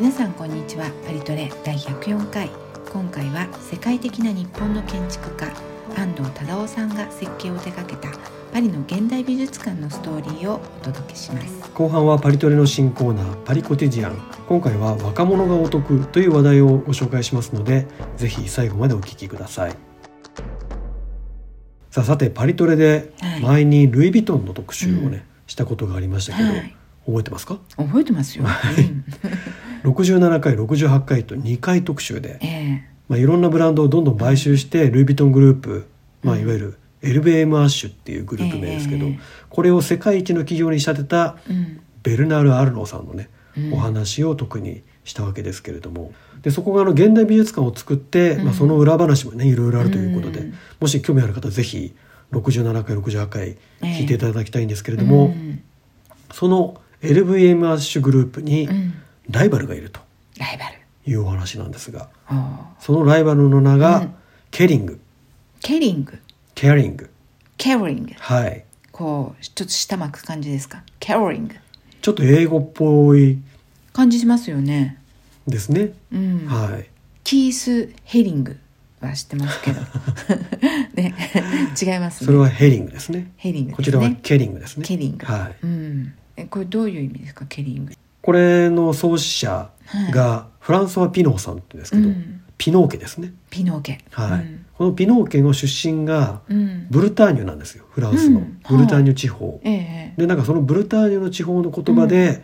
皆さんこんにちは。パリトレ第104回。今回は世界的な日本の建築家安藤忠雄さんが設計を手掛けたパリの現代美術館のストーリーをお届けします。後半はパリトレの新コーナーパリコティジアン。今回は若者がお得という話題をご紹介しますのでぜひ最後までお聞きください。さあさてパリトレではい。前にルイ・ヴィトンの特集をね、うん。したことがありましたけど、はい。覚えてますか？覚えてますよ、うん 67回68回と2回特集で、えまあ、いろんなブランドをどんどん買収してルイ・ヴィトングループ、まあ、いわゆる LBM アッシュっていうグループ名ですけど、ええこれを世界一の企業に仕立てたベルナール・アルノーさんのね、うん。お話を特にしたわけですけれども。でそこがあの現代美術館を作って、まあ、その裏話もねいろいろあるということで、うん。もし興味ある方ぜひ67回68回聞いていただきたいんですけれどうも、んその LVM アッシュグループにうんライバルがいると。ライバル。いうお話なんですが。そのライバルの名がうん。ケリング、ケリング？ケアリング。ケリングはい。こうちょっと下巻く感じですか？ケリングちょっと英語っぽい。感じしますよね。ですね、うん、はい。キース・ヘリングは知ってますけど。ね。違いますね。それはヘリングですね。ヘリングね。こちらはケリングですね。ケリング。はい。うん。えこれどういう意味ですか？ケリングこれの創始者がフランソワ・ピノーさんってですけど、うん。ピノー家ですね、ピノー家。はい。うん。このピノー家の出身がうん。ブルターニュなんですよフランスの、うん。ブルターニュ地方、ええでなんかそのブルターニュの地方の言葉で、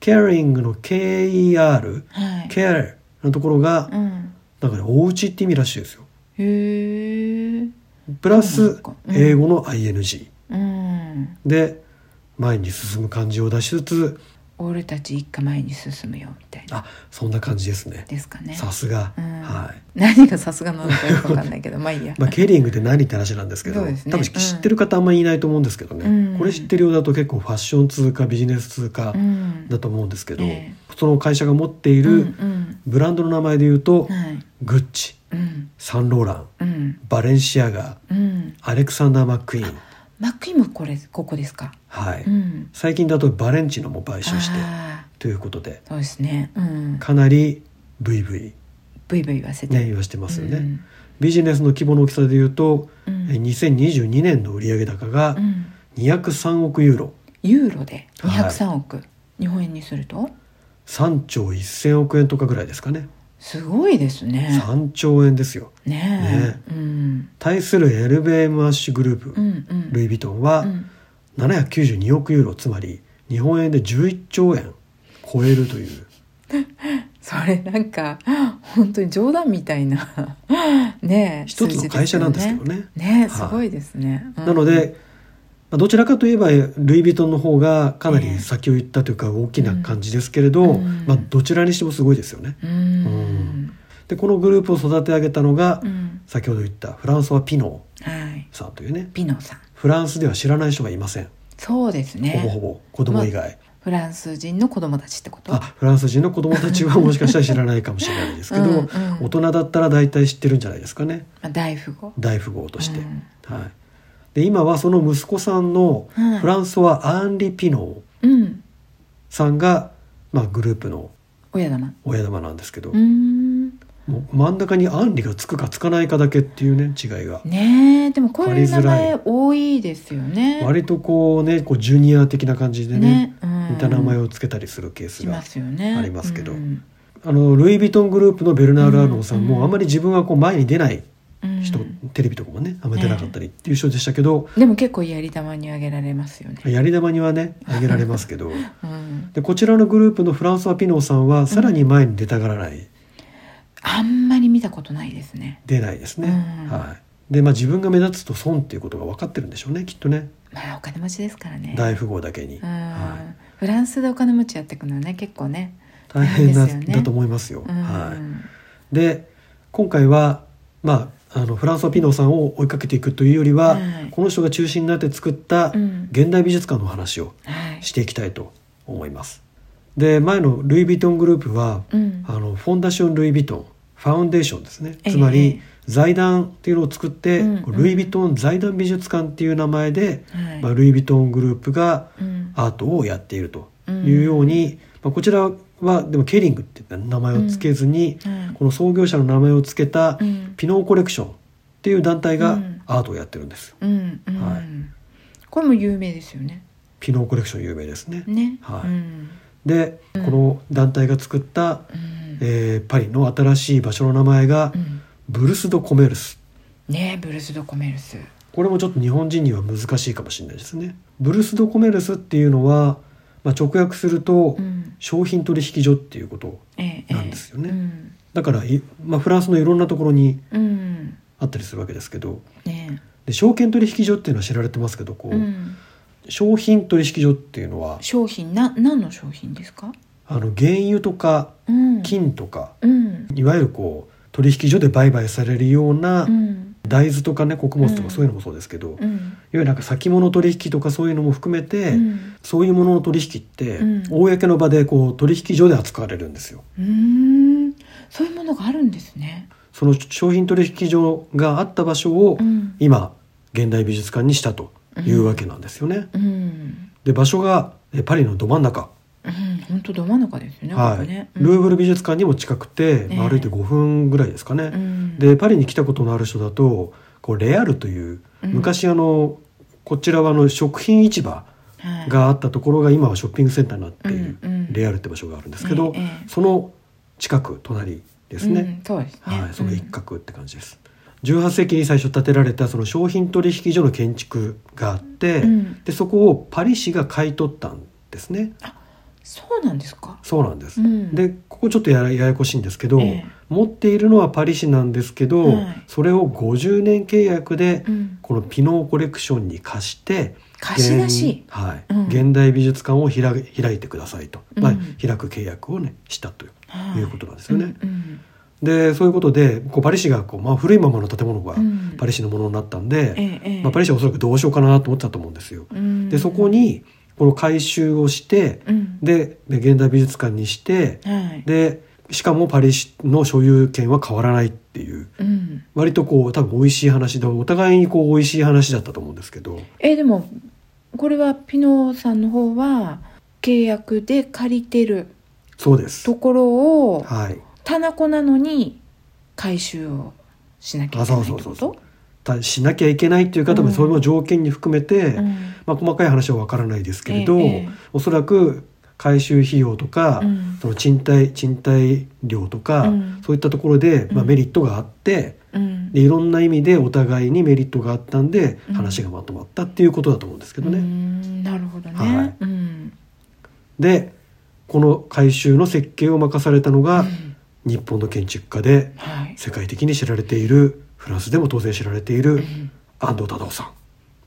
ケアリングの KER はい。ケアのところが、うん。なんかねお家って意味らしいですよ。へえ。プラス英語の ING、うん。で前に進む感じを出しつつ俺たち一家前に進むよみたいな。あそんな感じですね。ですかね。さすが、うん。はい。何がさすがなのかよくわかんないけどまあいいや。まあ、ケリングって何って話なんですけどね。多分知ってる方あんまりいないと思うんですけどね、うん。これ知ってるようだと結構ファッション通貨ビジネス通貨うん。だと思うんですけど、えその会社が持っていうんるうん。ブランドの名前で言うと、はい。グッチうん。サンローランうん。バレンシアガうん。アレクサンダー・マックイーン、マックイこれここですか？はい。うん。最近だとバレンチノも買収してあということで。ーそうですね。うん。かなり VV ブイ。ブイ言わせて。ね言わしてますよね、うん。ビジネスの規模の大きさで言うと、うん。え2022年の売上高がうん。203億ユーロ。ユーロで？はい。203億、日本円にすると？3兆1000億円とかぐらいですかねすごいですね。3兆円ですよ。ねえ。うん。対する LBM アッシュグループ、うんうん。ルイ・ヴィトンはうん。792億ユーロつまり日本円で11兆円超えるという。それなんか本当に冗談みたいなねえ一つの会社なんですけどね。ね。すごいですね、うん。なので、まあどちらかといえばルイ・ヴィトンの方がかなり先を行ったというか大きな感じですけれど、うん。まあ、どちらにしてもすごいですよね。うん。うん。でこのグループを育て上げたのが、うん。先ほど言ったフランソワ・ピノさんというね。ピノさん。フランスでは知らない人がいません、そうですね。ほぼほぼ子供以外、フランス人の子供たちってこと？あフランス人の子供たちは もしかしたら知らないかもしれないですけどうんうん。大人だったら大体知ってるんじゃないですかね。まあ大富豪。大富豪として、うん。はい、で今はその息子さんのはい。フランソワ・アンリ・ピノーうん。さんが、まあ、グループの親玉。親玉なんですけど、うーん。もう真ん中にアンリがつくかつかないかだけっていうね違いが、ねえでもこういう名前多いですよね。割とこうねこうジュニア的な感じでねね、うん。似た名前をつけたりするケースがしますよね。ありますけど。うん。あのルイ・ヴィトングループのベルナール・アーノーさんうん。もあんまり自分はこう前に出ないうん。人、テレビとかもねあんまり出なかったりっていう人でしたけど、でも結構やり玉にあげられますよね、やり玉にはねあげられますけど。うん、でこちらのグループのフランソワ・ピノーさんはさらに前に出たがらない、あんまり見たことないですね。出ないですね、うん。はい。でまあ自分が目立つと損っていうことが分かってるんでしょうねきっとね。まあお金持ちですからね。大富豪だけに、うん。はい、フランスでお金持ちやっていくのはね結構ね大変な大変ですよね。だと思いますよ、うん。はい、で今回はまああのフランソワ・ピノーさんを追いかけていくというよりは、はい。この人が中心になって作ったうん。現代美術館の話をはい。していきたいと思います。で前のルイ・ヴィトングループは、うん。あのフォンダション・ルイ・ヴィトンファウンデーションですね。ええ。つまり財団っていうのを作って、うんうん。ルイ・ヴィトン財団美術館っていう名前で、はい。まあ、ルイ・ヴィトングループがうん。アートをやっているというように、まあ、こちらはでもケリングって名前を付けずに、はいこの創業者の名前を付けたうん。ピノーコレクションっていう団体がうん。アートをやってるんです、はい。これも有名ですよね。ピノーコレクション有名ですね。ね。はい。うん。で、うんこの団体が作った、うん。えーパリの新しい場所の名前がうん。ブルス・ド・コメルス。ねブルース・ド・コメルス。これもちょっと日本人には難しいかもしれないですね。ブルス・ド・コメルスっていうのは、まあ、直訳するとうん。商品取引所っていうことええなんですよね。うん。だからい、まあ、フランスのいろんなところにうん。あったりするわけですけどねで証券取引所っていうのは知られてますけどこう、うん。商品取引所っていうのは商品な何の商品ですか？あの原油とかうん。金とか、うん。いわゆるこう取引所で売買されるようなうん大豆とかね穀物とうん。かそういうのもそうですけど、いわうんゆるなんか先物取引とかそういうのも含めて、うん。そういうものの取引って、うん。公の場でこう取引所で扱われるんですよ。うーん。そういうものがあるんですね。その商品取引所があった場所をうん。今現代美術館にしたというわけなんですよね。うん。で場所がえパリのど真ん中、うん本当ど真ん中ですよねはい。ここね。ルーブル美術館にも近くて、まあええ。歩いて5分ぐらいですかね。うん。でパリに来たことのある人だとこうレアルといううん。昔あの、こちらはあの食品市場はい。があったところが今はショッピングセンターになっている、レアルって場所があるんですけど、その近く隣ですね、うんそうですね。はい、その一角って感じです。18世紀に最初建てられたその商品取引所の建築があって、うん。でそこをパリ市が買い取ったんですね。そうなんですか？そうなんです。うん。でここちょっとやややこしいんですけど、ええ。持っているのはパリ市なんですけど、はい。それを50年契約でうん。このピノーコレクションに貸して貸し出し。現,、はい。うん。現代美術館を開開いてくださいと、まあうん、開く契約をねしたという,、はい。いうことなんですよね。うんでそういうことでこうパリ市がこう、まあ、古いままの建物がうん。パリ市のものになったんで、ええええ。まあ、パリ市はおそらくどうしようかなと思ってたと思うんですよ。うん。でそこにこの改修をしてうん。でで現代美術館にしてはい。でしかもパリ市の所有権は変わらないっていう。うん。割とこう多分美味しい話でお互いにこう美味しい話だったと思うんですけど。えでもこれはピノさんの方は契約で借りてるそうです。ところをはい。棚子なのに回収をしなきゃいけないってこと？あそうそうそうたしなきゃいけないっていう方もうん。それも条件に含めて、うん。まあ、細かい話は分からないですけれど、ええおそらく回収費用とか、うん。その賃貸賃貸料とか、うん。そういったところで、まあ、うん。メリットがあって、うん。でいろんな意味でお互いにメリットがあったんでうん。話がまとまったっていうことだと思うんですけどうね。んなるほどね、はい。うん。でこの改修の設計を任されたのが、うん。日本の建築家ではい、世界的に知られているフランスでも当然知られているうん、安藤忠雄さん。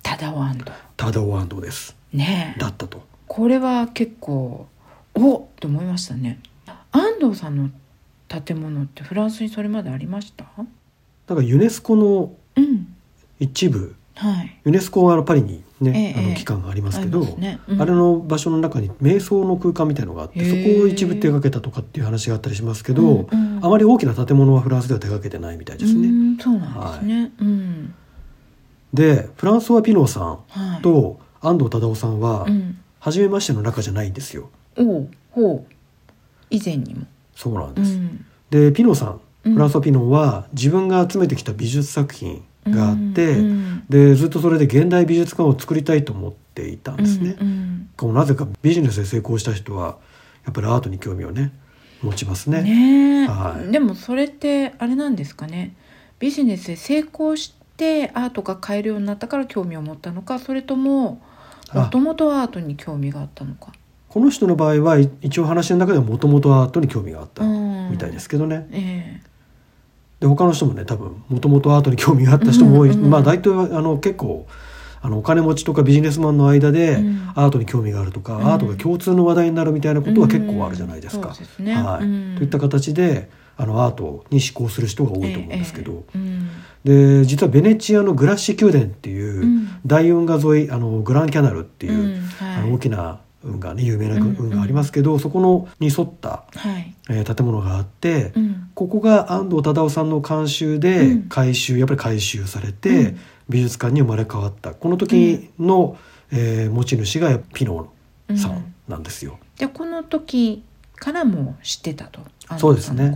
ただワンド忠雄安藤です。ね。えだったと。これは結構おっと思いましたね。安藤さんの建物ってフランスにそれまでありました？だからユネスコのうん。一部。はい。ユネスコはあのパリにね、ええあの機関がありますけど、ありますね。うん。あれの場所の中に瞑想の空間みたいのがあってそこを一部手がけたとかっていう話があったりしますけど、うんうん。あまり大きな建物はフランスでは手がけてないみたいですうね。んそうなんですね、うん。でフランソワ・ピノーさんはいと安藤忠雄さんはうん。初めましての仲じゃないんですよ。おうほう。以前にも。そうなんです。うん。でピノーさんフランソワ・ピノーは自分が集めてきた美術作品があって、うんうん。でずっとそれで現代美術館を作りたいと思っていたんですね。うんうんこうなぜかビジネスで成功した人はやっぱりアートに興味をね持ちますね。ねえ、はい。でもそれってあれなんですかね？ビジネスで成功してアートが買えるようになったから興味を持ったのかそれともあ。もともとアートに興味があったのか？この人の場合はい一応話の中ではもともとアートに興味があったうんみたいですけどね。えで他の人もね多分もともとアートに興味があった人も多い、うんうんまあ大体はあの結構あのお金持ちとかビジネスマンの間でうん。アートに興味があるとか、うん。アートが共通の話題になるみたいなえことは結構あるじゃないですか。はい。うん。といった形であのアートに思考する人が多いと思うんですけど、ええで実はベネチアのグラッシ宮殿っていう、うん。大運河沿いあのグランキャナルっていう、あの大きな運河ね有名なうん運河ありますけど、そこのに沿った、はい。えー建物があって、うん。ここが安藤忠雄さんの監修でうん。改修、やっぱり改修されて、うん。美術館に生まれ変わった。この時の、えー持ち主がピノうんさん。なんですよ。でこの時からも知ってたと。そうですね。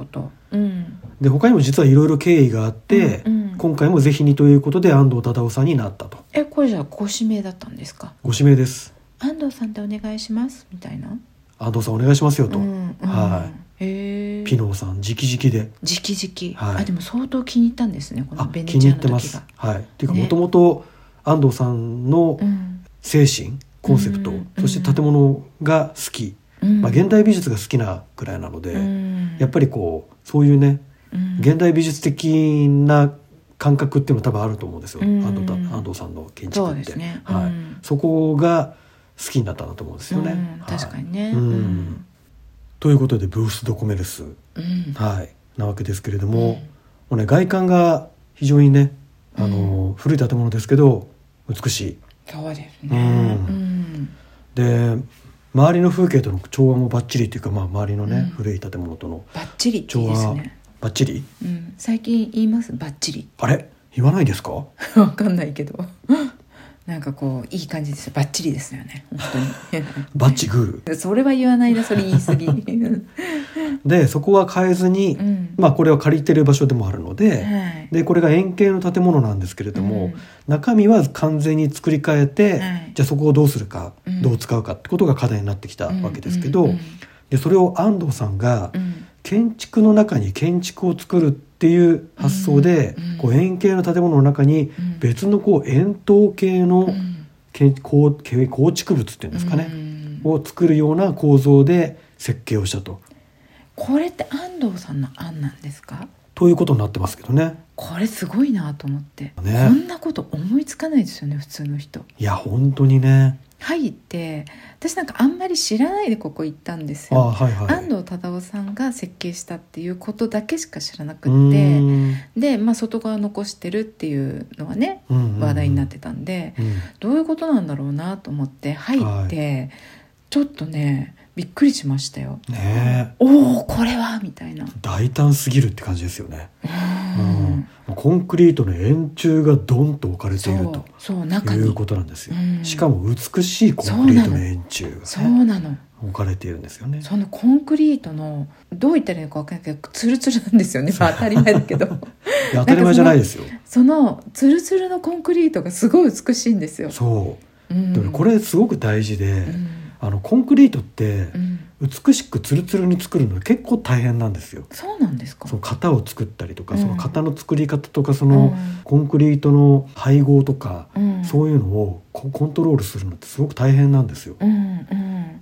うん。で他にも実はいろいろ経緯があって、うんうん。今回もぜひにということで安藤忠雄さんになったと。えこれじゃあご指名だったんですか？ご指名です安藤さんでお願いしますみたいな。安藤さんお願いしますよと、うんうん。はへえピノーさん直々で。直々、はい。あでも相当気に入ったんですねこのあベネ気にチアの時入ってます。がはい。っていうかね。もともと安藤さんのうん。精神コンセプト、うんそして建物が好き、うん。まあ、現代美術が好きなくらいなので、うん。やっぱりこうそういうねうん。現代美術的な感覚っていうのは多分あると思うんですよ、うん。安藤た安藤さんの建築って。ですね。はい。うん。そこが好きになったんだと思うんですよね、うんはい。確かにね。うん。ということでブース・ド・コメルス、うん。はい、なわけですけれども,、もうね、外観が非常にねあの、古い建物ですけど美しい。そうですうん。ねうん。で周りの風景との調和もバッチリというか、まあ、周りのね、うん。古い建物との調和ですね。バッチリ？うん。最近言います？バッチリ。あれ？言わないですか？わかんないけどなんかこういい感じですよ。バッチリですよね。本 バッチグ当にそれは言わないでそれ言い過ぎ。でそこは変えずに、うん。まあこれは借りてる場所でもあるので、はい。でこれが円形の建物なんですけれども、うん。中身は完全に作り変えて、はい。じゃあそこをどうするか、うん。どう使うかってことが課題になってきたわけですけど、でそれを安藤さんがうん。建築の中に建築を作るっていう発想で、うんこう円形の建物の中にうん。別のこう円筒形の構築物っていうんですかね、うん。を作るような構造で設計をしたと。これって安藤さんの案なんですか？ということになってますけどね。これすごいなと思って、ね。こんなこと思いつかないですよね普通の人。いや本当にね。入って私なんかあんまり知らないでここ行ったんですあよはいはい。安藤忠雄さんが設計したっていうことだけしか知らなくうってで、まあ、外側残してるっていうのはねうんうんうん。話題になってたんで、うん。どういうことなんだろうなと思って入って、ちょっとねびっくりしましたよ。ねえおおこれはみたいな。大胆すぎるって感じですよね。ううんん、コンクリートの円柱がドンと置かれてそいうるとそう中にいうことなんですよ。うんしかも美しいコンクリートの円柱が、ね、そうなの置かれているんですよね。そのコンクリートのどう言ったらいいのか分かんないけどツルツルなんですよね、まあ、当たり前だけど当たり前じゃないですよ。そのツルツルのコンクリートがすごい美しいんですよ。そうう。んこれすごく大事で、うんあのコンクリートってうん。美しくツルツルに作るの結構大変なんですよ。そうなんですか？その型を作ったりとか、うん。その型の作り方とかその、うん。コンクリートの配合とか、うん。そういうのをココントロールするのってすごく大変なんですよ。うんうん、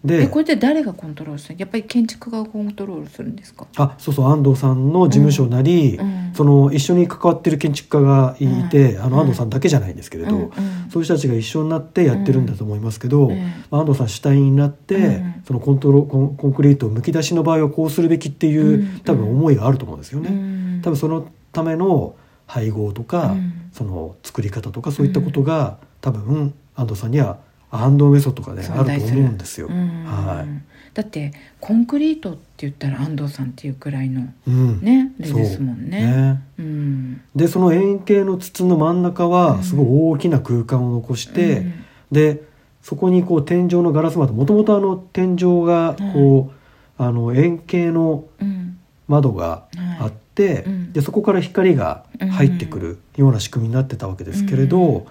でえこれって誰がコントロールする？やっぱり建築家がコントロールするんですか、あそうそう安藤さんの事務所なり、うんその一緒に関わってる建築家がいて、うんあの安藤さんだけじゃないんですけれど、うんうん。そういう人たちが一緒になってやってるんだと思いますけど、うん。まあ安藤さん主体になって、うん。そのコントロコンコンクリートをむき出しの場合はこうするべきっていう、うん。多分思いがあると思うんですよね。うん。多分そのための配合とか、うん。その作り方とかそういったことが、多分安藤さんには安藤メソッドとかねあると思うんですよ。うん。はい。だってコンクリートって言ったら安藤さんっていうくらいのうん。ねですもんね。ね。うん。でその円形の筒の真ん中はすごい大きな空間を残して、うん。でそこにこう天井のガラス窓もともとあの天井がこう、あの円形のうん。窓があって、うん。でそこから光が入ってくるような仕組みになってたわけですけれど、うん。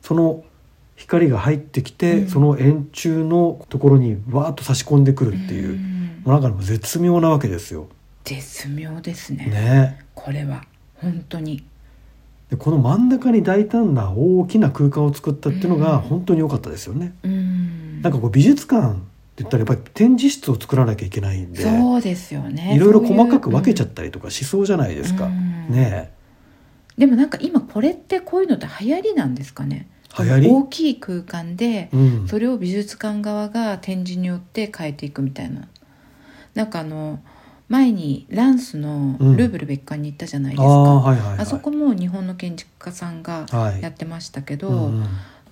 その光が入ってきて、うん。その円柱のところにわーっと差し込んでくるっていう、ん。もうなんかもう絶妙なわけですよ。絶妙ですね。ね。これは本当に。でこの真ん中に大胆な大きな空間を作ったっていうのがうん。本当に良かったですよね。うん。なんかこう美術館って言ったらやっぱり展示室を作らなきゃいけないんでそうですよね。いろいろ細かく分けちゃっったりとかしそうじゃないですか。ねでもなんか今これってこういうのって流行りなんですかね？大きい空間でえ、うん、それを美術館側が展示によって変えていくみたいな。なんかあの前にランスのうん。ルーブル別館に行ったじゃないですあか、あはいはいはい。あそこも日本の建築家さんがはい。やってましたけど、うん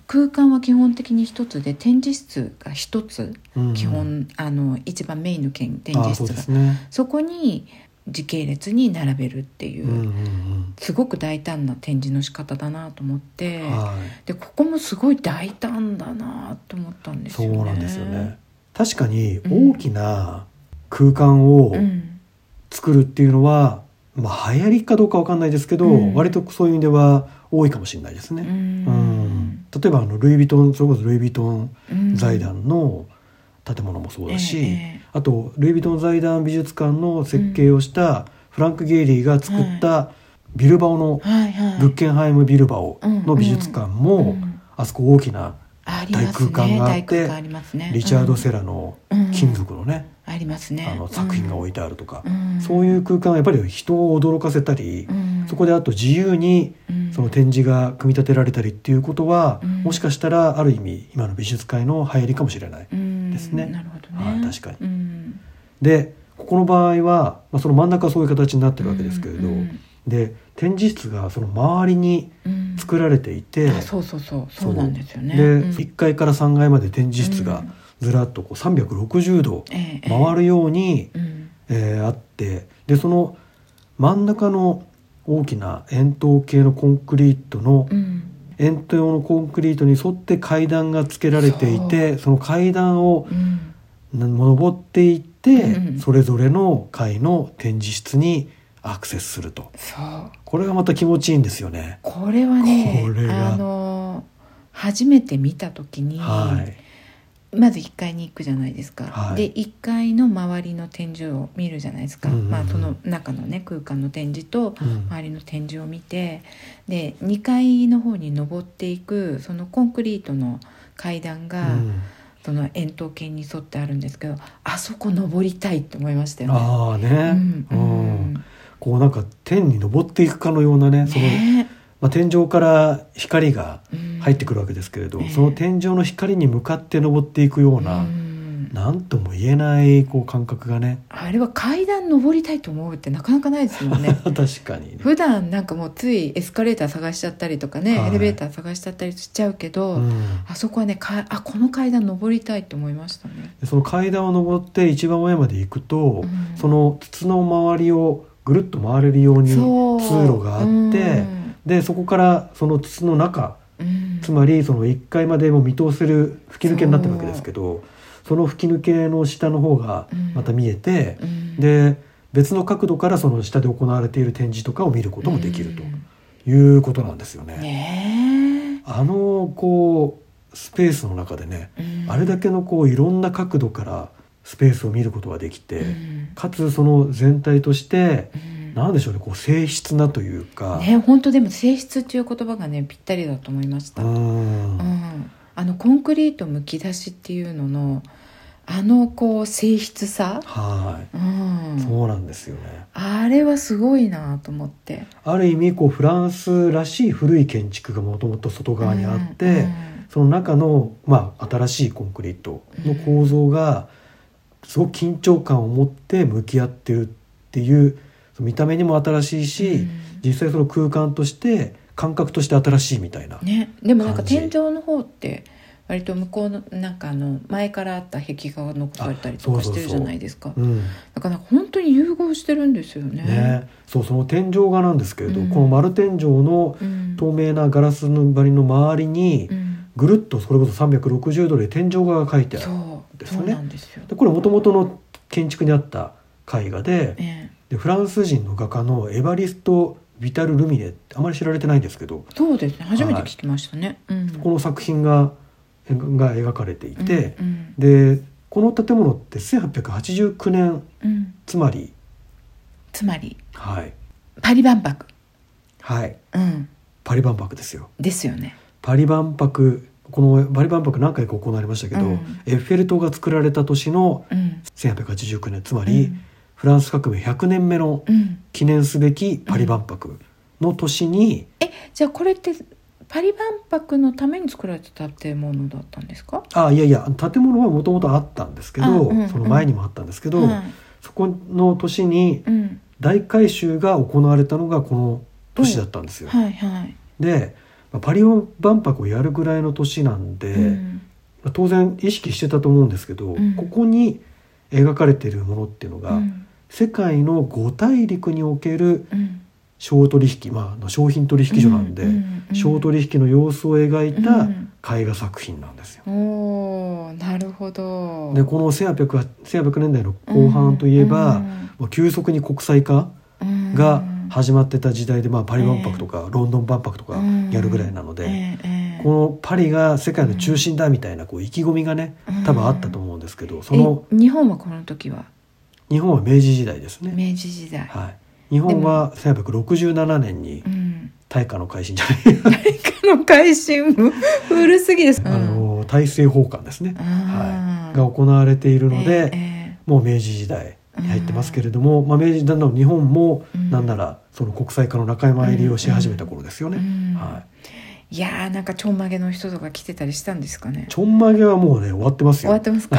空間は基本的に一つで展示室が一つうんうん。基本、あの一番メインの展示室が。そ,、ね。こに時系列に並べるっていう、うんうんすごく大胆な展示の仕方だなと思って、うん。はい。でここもすごい大胆だなと思ったんですよね。そうなんですよね。確かにうん大きな空間をうん作るっていうのは、まあ流行りかどうかわかんないですけど、うん割とそういう意味では多いかもしれないですね。うんうん例えばあのルイ・ヴィトンそれこそルイ・ヴィトンうん財団の建物もそうだし、ええあとルイ・ヴィトン財団美術館の設計をしたフランク・ゲイリーが作ったビルバオのはいはい。グッケンハイム・ビルバオの美術館も、うん。あそこ大きな大空間があってリチャード・セラ、ラのうん。金属のね、ありますね。あの作品が置いてあるとか、うん。そういう空間はやっぱり人を驚かせたり、うん。そこであと自由にうん。その展示が組み立てられたりっていうことは、うん。もしかしたらある意味今の美術界の流行りかもしれない。うんですね。なるほど確かに。うん。でここの場合は、まあ、その真ん中はそういう形になってるわけですけれど、うん。で展示室がその周りにうん作られていて、あそうそうそう。そうなんですよね。で、うん。1階から3階まで展示室がうん。ずらっとこう360度ええ回るように、うん。えーあってでその真ん中の大きな円筒形のコンクリートのうん。円筒のコンクリートに沿って階段がつけられていてその階段をうん。登っていって、うん。それぞれの階の展示室にアクセスすると。そう。これがまた気持ちいいんですよね。これはねあの初めて見た時に、はい。まず1階に行くじゃないですか、はい。で1階の周りの展示を見るじゃないですか、うんうんうん。まあ、その中のね空間の展示とうん。周りの展示を見てで2階の方に登っていくそのコンクリートの階段が、うん。その円筒形に沿ってあるんですけどあそこ登りたいって思いましたよね。ああね、うんううんんこうなんか天に登っていくかのようなねその、ねまあ、天井から光がうん。入ってくるわけですけれど、ええその天井の光に向かって登っていくような、うん。なんとも言えないこう感覚がね。あれは階段登りたいと思うってなかなかないですもんね。確かにね。普段なんかもうついエスカレーター探しちゃったりとかね、はい。エレベーター探しちゃったりしちゃうけど、うん。あそこはねかあこの階段登りたいって思いましたね。でその階段を登って一番上まで行くと、うん。その筒の周りをぐるっと回れるように通路があって、でそこからその筒の中つまりその1階までも見通せる吹き抜けになってるわけですけどその吹き抜けの下の方がまた見えて、うん。で別の角度からその下で行われている展示とかを見ることもできるとうん。いうことなんですよね。ねあのこうスペースの中でね、あれだけのこういろんな角度からスペースを見ることができて、うん。かつその全体としてうん。なんでしょうねこう静筆なというか、ね本当でも性質っていう言葉がねぴったりだと思いました。ううん。ん、あのコンクリートむき出しっていうののあのこう性質さ、はい、うん、そうなんですよね。あれはすごいなと思って。ある意味こうフランスらしい古い建築がもともと外側にあって、うんその中の、まあ、新しいコンクリートの構造がすごく緊張感を持って向き合ってるっていう見た目にも新しいし、うん。実際その空間として感覚として新しいみたいな、ね、でもなんか天井の方って割と向こうのなんかあの前からあった壁画が残されたりとかしてるじゃないですか。うん。だから本当に融合してるんですよね。ね、そうその天井画なんですけれど、うん。この丸天井のうん。透明なガラスの張りの周りにうん。ぐるっとそれこそ360度で天井画が描いてある。そうですよね。そうなんですよ。でこれもともとの建築にあった絵画でええ。でフランス人の画家のエバリスト・ビタル・ルミネってあまり知られてないんですけどそうですね。初めて聞きましたね。うん。この作品がが描かれていて、うんでこの建物って1889年うんうん。つまりつまりはい。パリ万博、はい。うん、パリ万博ですよ。ですよね。パリ万博このパリ万博何回か行われましたけど、うん。エッフェル塔が作られた年のうん。1889年つまり、うん。フランス革命100年目のうん、記念すべきパリ万博の年に、えじゃあこれってパリ万博のために作られた建物だったんですか？あいやいや建物はもともとあったんですけど、あうんその前にもあったんですけど、はいそこの年にうん、大改修が行われたのがこの年だったんですよ。はいはい。でまあパリ万博をやるぐらいの年なんで、うん。まあ当然意識してたと思うんですけど、うん。ここに描かれているものっていうのが、うん。世界の5大陸におけるうん。商取引、まあ商品取引所なんで、商取引の様子を描いたうん。絵画作品なんですよ。おなるほど。でこの1800は1800年代の後半といえば、急速に国際化うん。が始まってた時代で、まあ、パリ万博とか、ロンドン万博とかやるぐらいなので、このパリが世界の中心だみたいなこう意気込みがね多分あったと思うんですけどそのえ日本はこの時は？日本は明治時代ですね。明治時代、はい、日本は1867年にうん大化の改新じゃない、この改新も古すぎです、あの大政奉還ですね、はい、が行われているので、ええもう明治時代に入ってますけれども、まあ、明治だんだん日本もうん。なんならその国際化の仲間入りをし始めた頃ですよね。うん。はい、いやーなんかちょんまげの人とか来てたりしたんですかね。ちょんまげはもうね終わってますよ。終わってますか？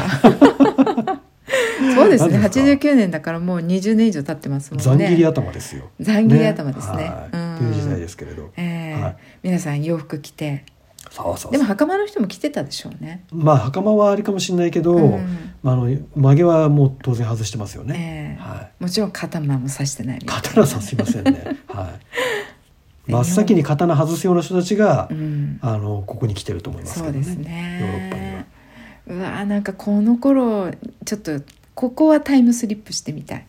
そうですね。何ですか？89年だからもう20年以上経ってますもんね。ざん切り頭ですよ。ざん切り頭ですね。とい。う時代ですけれど。ええはい。皆さん洋服着てそうそうでも袴の人も着てたでしょうね。まあ袴はありかもしれないけど、うん。まあ、あの曲げはもう当然外してますよね。ええ。はい。もちろん刀も刺してないみたいな。刀さすいませんね。はい。真っ先に刀外すような人たちが、うん。あのここに来てると思いますけどね。そうですヨーロッパには。ね。うわーなんかこの頃ちょっとここはタイムスリップしてみたい、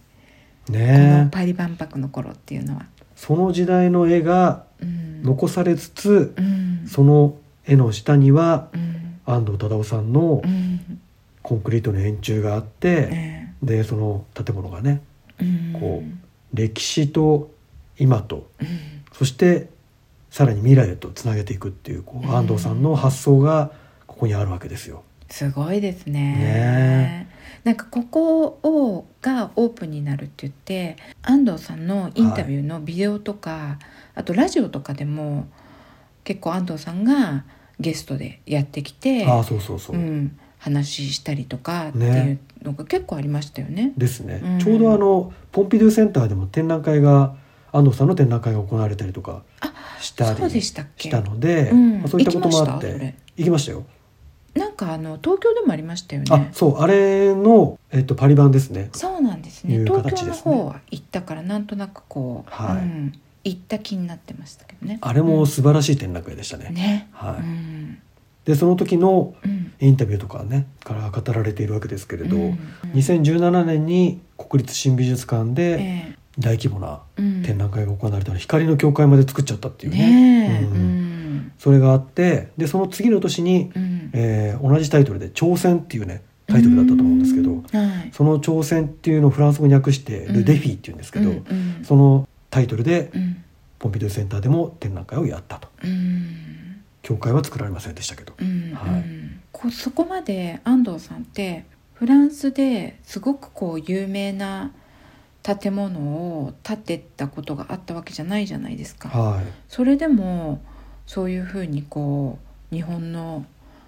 このねえパリ万博の頃っていうのは、その時代の絵がうん、残されつつ、うん。その絵の下にはうん。安藤忠雄さんのうん。コンクリートの円柱があって、えでその建物がねえう歴史と今とうん。そしてさらに未来へとつなげていくっていうこううん。安藤さんの発想がここにあるわけですよ。すごいですね。ねなんかここをがオープンになるって言って安藤さんのインタビューのビデオとか、あとラジオとかでも結構安藤さんがゲストでやってきてああそうそうそう。うん、話したりとかっていうのが結構ありましたよね。ですね、うん。ちょうどあのポンピドゥセンターでも展覧会が安藤さんの展覧会が行われたりとかあしたそうでりしたので、うん。まあそういったこともあって行きました？よ。なんかあの東京でもありましたよあね。そうあれの、えっと、パリ版ですね。そうなんですね。いう東京の方は行ったからなんとなくこう、はい。うん、行った気になってましたけどね。あれも素晴らしい展覧会でしたね。うんね、はい。うん。でその時のうん。インタビューとかねから語られているわけですけれど、うん。2017年に国立新美術館でえ大規模な展覧会が行われたの。光の教会まで作っちゃったっていうね。ねえ、ううん。んそれがあってでその次の年に、うん。えー同じタイトルで「挑戦」っていうねタイトルだったと思うんですけど、うん。はい。その挑戦っていうのをフランス語に訳して「うんル・デフィ」っていうんですけど、うんうん。そのタイトルでうん。ポンピドゥセンターでも展覧会をやったと。うん。教会は作られませんでしたけど、うんはい。うんこそこまで安藤さんってフランスですごくこう有名な建物を建てたことがあったわけじゃないじゃないですか。はい。それでもそういうふうにこう日本の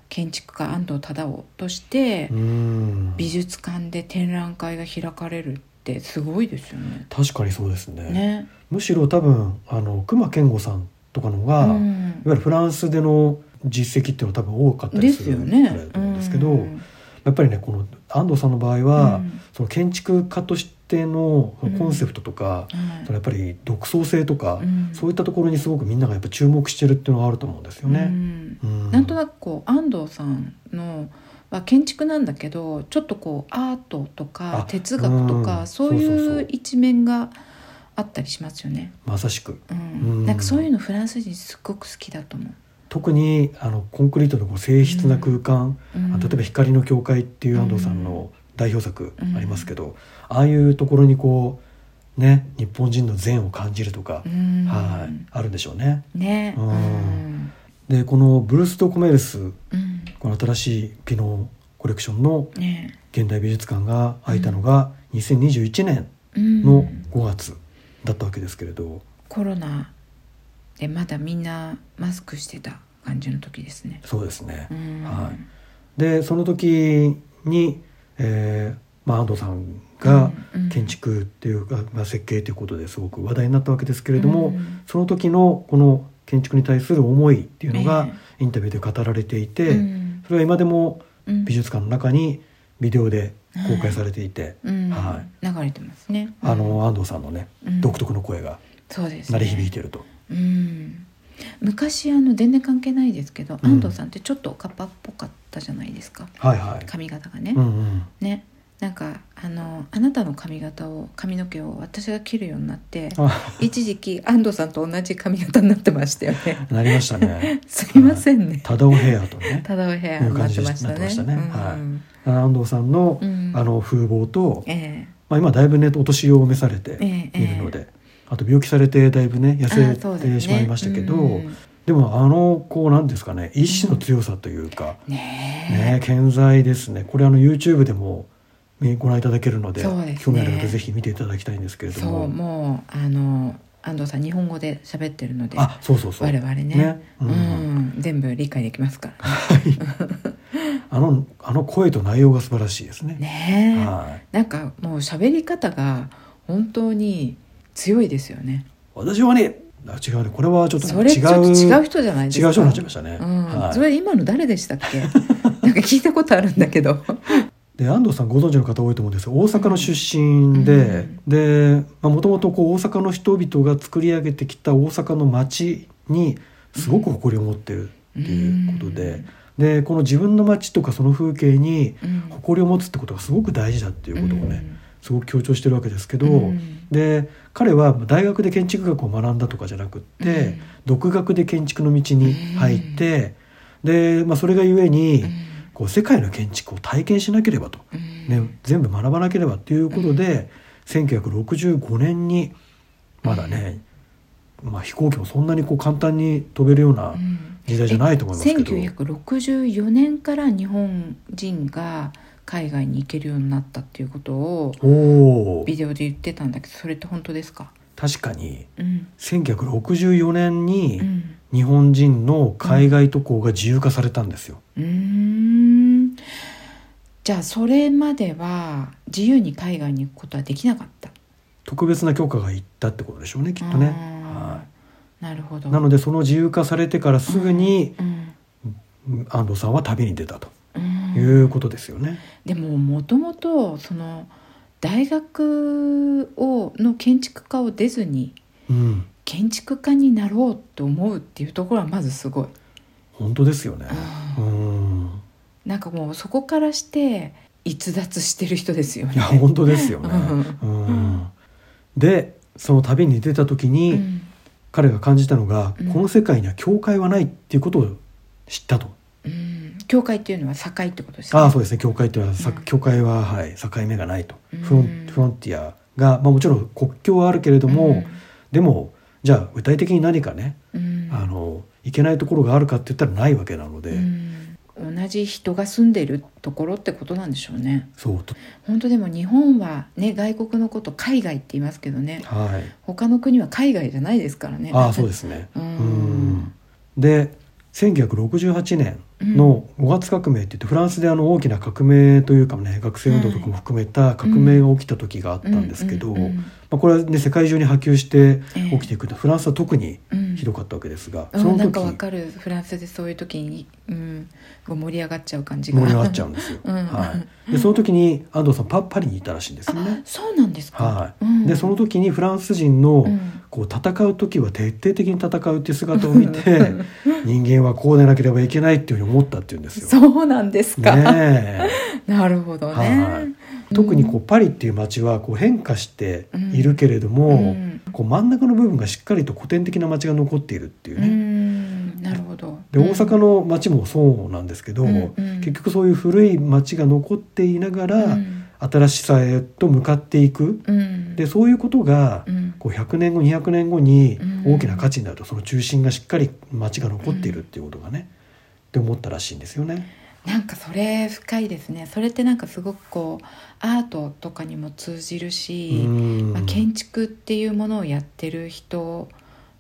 建築家安藤忠雄としてうん。美術館で展覧会が開かれるってすごいですよね。確かにそうですね。ね。むしろ多分あの熊健吾さんとかのが、いわうんゆるフランスでの実績っていうのは多分多かったりですするんですけど、うん。やっぱりねこの安藤さんの場合は、うん。その建築家としてのうん。コンセプトとか、はい。そのやっぱり独創性とか、うん。そういったところにすごくみんながやっぱ注目してるっていうのがあると思うんですようね。なんとなくこう安藤さんのは建築なんだけどちょっとこうアートとかあ哲学とか、うん。そういそう一面があったりしますよね。まさしく。うん。うん。なんかそういうのフランス人すっごく好きだと思う。特にあのコンクリートのこう静筆な空間、うん。あ例えば「光の教会」っていう安藤さんの代表作ありますけど、ああいうところにこうね日本人の善を感じるとか、うん。はいあるんでしょうね。ね。うん。うん。でこのブルース・ド・コメルスうんこの新しいピノコレクションのね。現代美術館が開いたのが2021年うん。の5月だったわけですけれど、コロナでまだみんなマスクしてた感じの時ですね。そうですね。うん。はい。でその時に、えーまあ、安藤さんがうんうん。建築っていうか、まあ、設計ということですごく話題になったわけですけれども、うん。その時のこの建築に対する思いっていうのがえインタビューで語られていて、うんそれは今でもうん。美術館の中にビデオで公開されていて、うん。は流れてますね。あの安藤さんのね、うん。独特の声が。鳴り響いていると。うん。昔あの全然関係ないですけど、うん。安藤さんってちょっとおかっぱっぽかったじゃないですか。はいはい。髪型がね、うんうん。ねなんかあのあなたの髪型を髪の毛を私が切るようになってあ。一時期安藤さんと同じ髪型になってましたよねなりましたね。すいませんね。タダオヘアとね。ただお部屋いうになって感じにましたね。なってましたね。うん。安藤さんのうん。あの風貌と、えまあ、今だいぶねお年を召されているので、あと病気されてだいぶね痩せてしまいましたけど、うん。でもあのこうなんですかね意志の強さというか、ねね健在ですね。これあの YouTube でもねご覧いただけるのでね。興味ある方ぜひ見ていただきたいんですけれども。もうあの安藤さん日本語で喋ってるのであそうそうそう。我々ね。ね。ううん。ん全部理解できますから。あのあの声と内容が素晴らしいですね。ね。えはい。なんかもう喋り方が本当に強いですよね。私はねあ違うね。これはちょっと違ちょっと違うう人じゃないですか。違う人になっちゃいましたね。うん。はい。それ今の誰でしたっけ？なんか聞いたことあるんだけどで安藤さんご存知の方多いと思うんです。が大阪の出身で、でもともと大阪の人々が作り上げてきた大阪の街にすごく誇りを持ってるっていうことで、でこの自分の街とかその風景にうん。誇りを持つってことがすごく大事だっていうことをね、すごく強調してるわけですけど、うん。で彼は大学で建築学を学んだとかじゃなくって、うん。独学で建築の道に入って、で、まあ、それがゆえに、うんこう世界の建築を体験しなければと、うん。ね、全部学ばなければっていうことで、1965年にまだね、まあ、飛行機もそんなにこう簡単に飛べるようなうん。時代じゃないと思いますけど、1964年から日本人が海外に行けるようになったっていうことをビデオで言ってたんだけどそれって本当ですか？確かにうん。1964年にうん日本人の海外渡航が自由化されたんですよ。うーん。じゃあそれまでは自由に海外に行くことはできなかった。特別な許可がいったってことでしょうねきっとね。あはーなるほど。い、なのでその自由化されてからすぐにうん。安藤さんは旅に出たと。うん。いうことですよね。でももともとその大学をの建築家を出ずにうん、建築家になろうと思うっていうところはまずすごい。本当ですよね。ううん、なんかもうそこからして逸脱してる人ですよね。いや本当ですよね。ううん、でその旅に出た時に、うん。彼が感じたのが、うん。この世界には教会はないっていうことを知ったと。うん。教会っていうのは境ってことですね。ああそうですね。教会っていうのは、さうん。教会は、はい、境目がないと、うん。フロンフロンティアが、まあ、もちろん国境はあるけれども、でもじゃあ具体的に何かね、うん。あのいけないところがあるかって言ったらないわけなので、うん。同じ人が住んでるところってことなんでしょうね。そうと。本当でも日本はね外国のこと海外って言いますけどね。はい。他の国は海外じゃないですからね。ああそうですね。うん。うん。で1968年の5月革命って言ってフランスであの大きな革命というかね学生運動とかも含めた革命が起きた時があったんですけど、まあ、これはね世界中に波及してええ。起きていくと。フランスは特にうん。ひどかったわけですが、うんその時なんかわかる。フランスでそういう時に、うん、盛り上がっちゃう感じが。盛り上がっちゃうんですよ。うん。はい、でその時に安藤さんパパリにいたらしいんですよあね。そうなんですか、はい。うん。でその時にフランス人のうん。こう戦う時は徹底的に戦うっていう姿を見て 人間はこうでなければいけないっていうふうに思ったっていうんですよ。そうなんですか、ねえ。なるほどね、はい、特にこうパリっていう街はこう変化しているけれども、うん。こう真ん中の部分がしっかりと古典的な街が残っているっていううね。ん。なるほど。で大阪の街もそうなんですけど、うんうん。結局そういう古い街が残っていながら、うん。新しさへと向かっていく。うん。でそういうことが、うん。こう100年後200年後にうん。大きな価値になるとその中心がしっかり街が残っているっていうことがね、って思ったらしいんですよね。なんかそれ深いですねそれってなんかすごくこうアートとかにも通じるし、うんまあ、建築っていうものをやってる人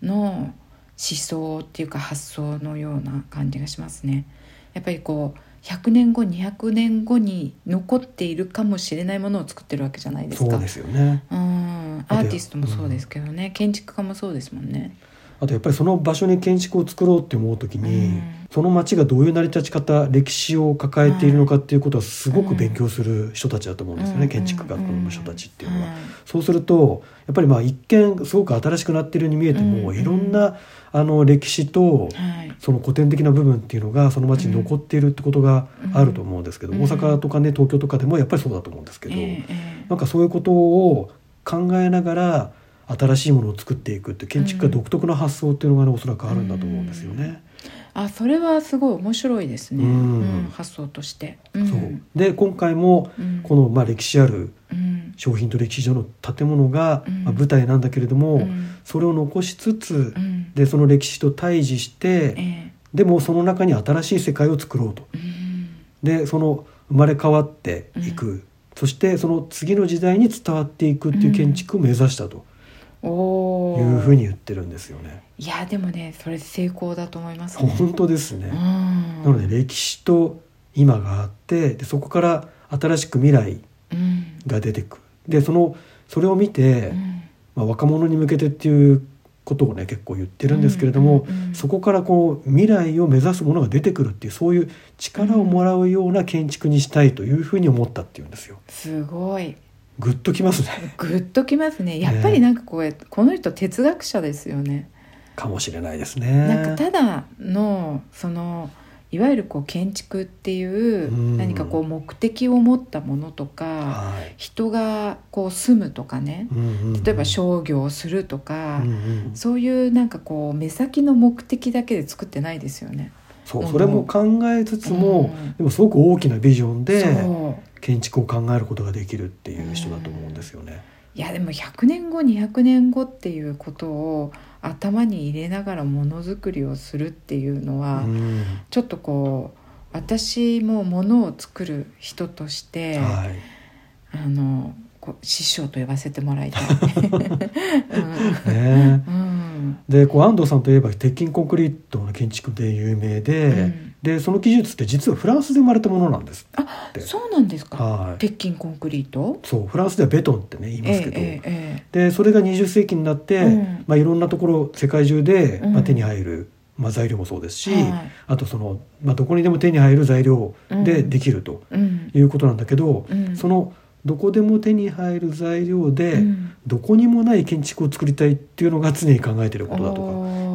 の思想っていうか発想のような感じがしますね。やっぱりこう100年後200年後に残っているかもしれないものを作ってるわけじゃないですか。そうですよね。うんアーティストもそうですけどね、建築家もそうですもんね。あとやっぱりその場所に建築を作ろうって思う時に、うんその町がどういう成り立ち方歴史を抱えているのかっていうことはすごく勉強する人たちだと思うんですよね、うん建築学の人たちっていうのは。はいそうするとやっぱりまあ一見すごく新しくなってるように見えても、うんいろんなあの歴史とはいその古典的な部分っていうのがその町に残っているってことがあると思うんですけど、うん大阪とかね東京とかでもやっぱりそうだと思うんですけど、なんかそういうことを考えながら新しいものを作っていくって建築家独特な発想っていうのがねおそらくあるんだと思うんですよね。あそれはすごい面白いですね、うん。うん発想として、うん。そう。で今回もうん。このまあ歴史あるうん。商品と歴史上の建物がうん。まあ舞台なんだけれども、うん。それを残しつつうん。でその歴史と対峙してええ。でもその中に新しい世界を作ろうと。うん。でその生まれ変わっていく、そしてその次の時代に伝わっていくっていう建築を目指したというふうに言ってるんですよね。いやでもねそれ成功だと思います、本当ですね、うん。なので歴史と今があってでそこから新しく未来うん。が出てく。るでそのそれを見て、うん。まあ、若者に向けてっていうことをね結構言ってるんですけれども、うんうんうん。そこからこう未来を目指すものが出てくるっていうそういう力をもらうような建築にしたいというふうに思ったっていうんですよ。すごいグッときますね。グッときますね。やっぱりなんかこうこの人哲学者ですよね。かもしれないですね。なんかただのそのいわゆるこう建築っていううん。何かこう目的を持ったものとかはい。人がこう住むとかね。うんうんうん。例えば商業をするとかうんうん。そういうなんかこう目先の目的だけで作ってないですよね。そうそれも考えつつも、うんでもすごく大きなビジョンで建築を考えることができるっていう人だと思うんですよね。いやでも100年後200年後っていうことを頭に入れながらものづくりをするっていうのは、うん。ちょっとこう私もものを作る人として、はい。あのこう師匠と呼ばせてもらいたい。ね。うんうんでこう安藤さんといえば鉄筋コンクリートの建築で有名で、うん。でその技術って実はフランスで生まれたものなんですあって。そうなんですか、はい。鉄筋コンクリート？そうフランスではベトンってね言いますけど、えええでそれが20世紀になって、うん。まあ、いろんなところ世界中で、うん。まあ、手に入る、まあ、材料もそうですし、はい。あとその、まあ、どこにでも手に入る材料でうん。できるということなんだけど、うん。そのどこでも手に入る材料で、うん。どこにもない建築を作りたいっていうのが常に考えていることだとか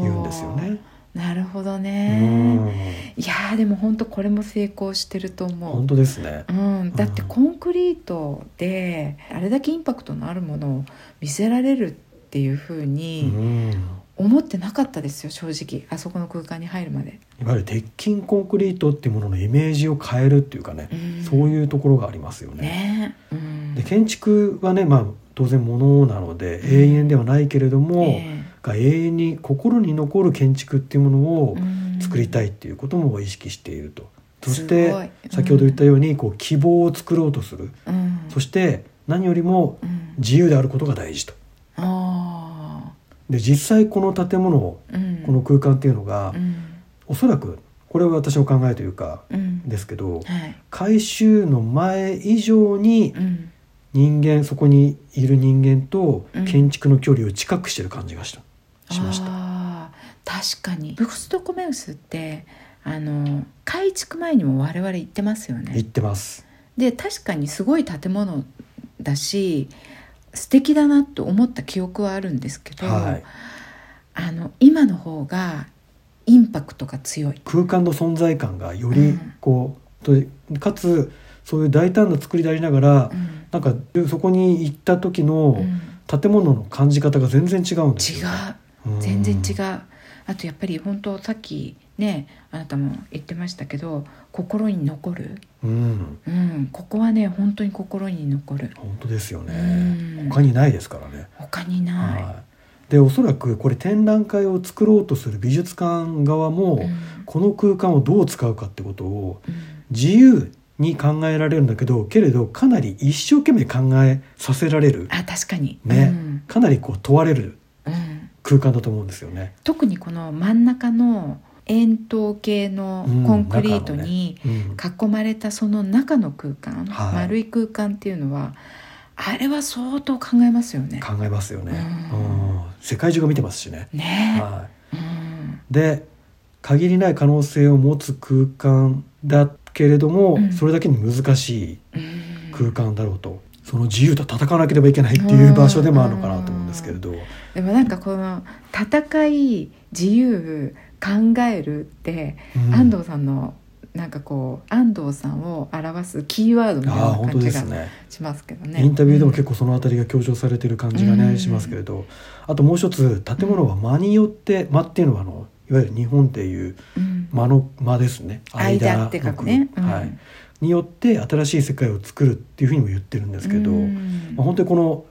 言うんですよね。なるほどうねん。いやーでも本当これも成功してると思う。本当ですね。うん、だってうんコンクリートであれだけインパクトのあるものを見せられるっていうふううにん。思ってなかったですよ正直。あそこの空間に入るまで、いわゆる鉄筋コンクリートっていうもののイメージを変えるっていうかね、うん。そういうところがありますよね。ね。うん。で建築はね、まあ、当然ものなので永遠ではないけれども、えが永遠に心に残る建築っていうものを作りたいっていうことも意識していると。そしすて先ほど言ったようにこう希望を作ろうとする、うん。そして何よりもうん。自由であることが大事と。あで実際この建物この空間っていうのが、うんおそらくこれは私の考えというかうん。ですけどはい。改修の前以上にうん。人間そこにいる人間とうん。建築の距離を近くしてる感じがした、しました。確かに。ブクストコメウスってあの改築前にも我々行ってますよね。言ってます。で確かにすごい建物だし素敵だなと思った記憶はあるんですけど、はい、あの今の方がインパクトが強い。空間の存在感がよりうん。こう、とかつそういう大胆な作りでありながら、うん。なんかそこに行った時のうん。建物の感じ方が全然違うんです違よ、うう。ん全然違う。あとやっぱり本当さっきねあなたも言ってましたけど心に残る、うん。うん、ここはね本当に心に残る。本当ですよね、うん。他にないですからね、他にない、はい、でおそらくこれ展覧会を作ろうとする美術館側も、うん。この空間をどう使うかってことをうん。自由に考えられるんだけどけれどかなり一生懸命考えさせられる。あ確かに、ね。うん。かなりこう問われるうん。空間だと思うんですよね。特にこの真ん中の円筒形のコンクリートにうん。囲まれたその中の空間、はい。丸い空間っていうのはあれは相当考えますよね。考えますよね、うん。うん。世界中が見てますしね。ね。はうん。い、で限りない可能性を持つ空間だけれども、うん。それだけに難しいうん。空間だろうと、その自由と戦わなければいけないっていう場所でもあるのかなと思うんですけれど、でもなんかこの戦い自由考えるって、うん。安藤さんのなんかこう安藤さんを表すキーワードのようああ本当な感じがしますけどね。インタビューでも結構、構その辺りが強調されてる感じがね、うん。しますけれど。あともう一つ建物は間によって間っていうのはあのいわゆる日本でいううん。間の間ですね。間って書くね。はい、によって新しい世界を作るっていうふうにも言ってるんですけど、うん。まあ、本当にこの